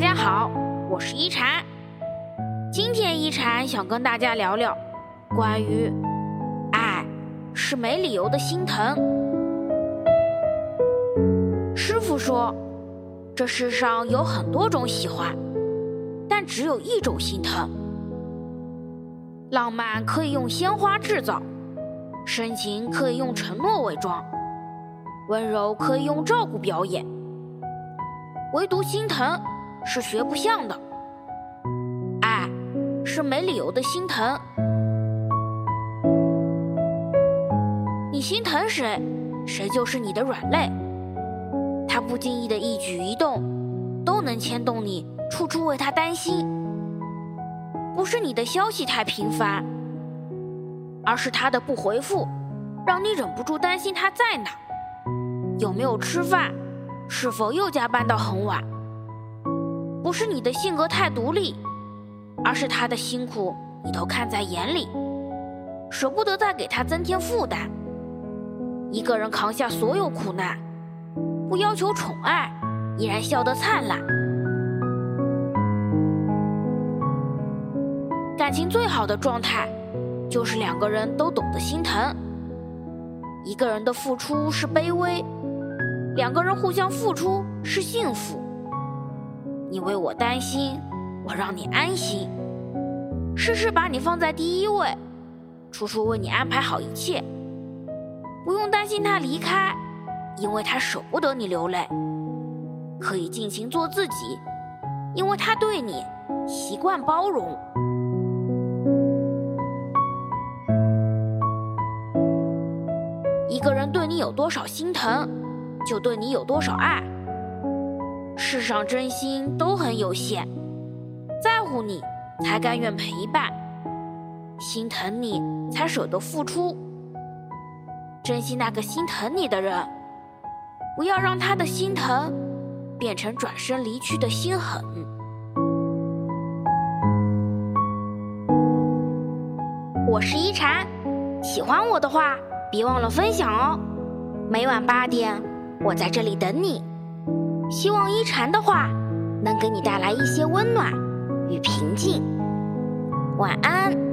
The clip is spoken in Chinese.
大家好，我是一禅。今天一禅想跟大家聊聊关于爱是没理由的心疼。师傅说，这世上有很多种喜欢，但只有一种心疼。浪漫可以用鲜花制造，深情可以用承诺伪装，温柔可以用照顾表演，唯独心疼。是学不像的，爱是没理由的心疼。你心疼谁，谁就是你的软肋。他不经意的一举一动，都能牵动你，处处为他担心。不是你的消息太频繁，而是他的不回复，让你忍不住担心他在哪，有没有吃饭，是否又加班到很晚。不是你的性格太独立，而是他的辛苦你都看在眼里，舍不得再给他增添负担。一个人扛下所有苦难，不要求宠爱，依然笑得灿烂。感情最好的状态，就是两个人都懂得心疼。一个人的付出是卑微，两个人互相付出是幸福。你为我担心，我让你安心，事事把你放在第一位，处处为你安排好一切，不用担心他离开，因为他舍不得你流泪，可以尽情做自己，因为他对你习惯包容。一个人对你有多少心疼，就对你有多少爱。世上真心都很有限，在乎你才甘愿陪伴，心疼你才舍得付出。珍惜那个心疼你的人，不要让他的心疼变成转身离去的心狠。我是一禅，喜欢我的话别忘了分享哦。每晚八点，我在这里等你。希望一禅的话能给你带来一些温暖与平静。晚安。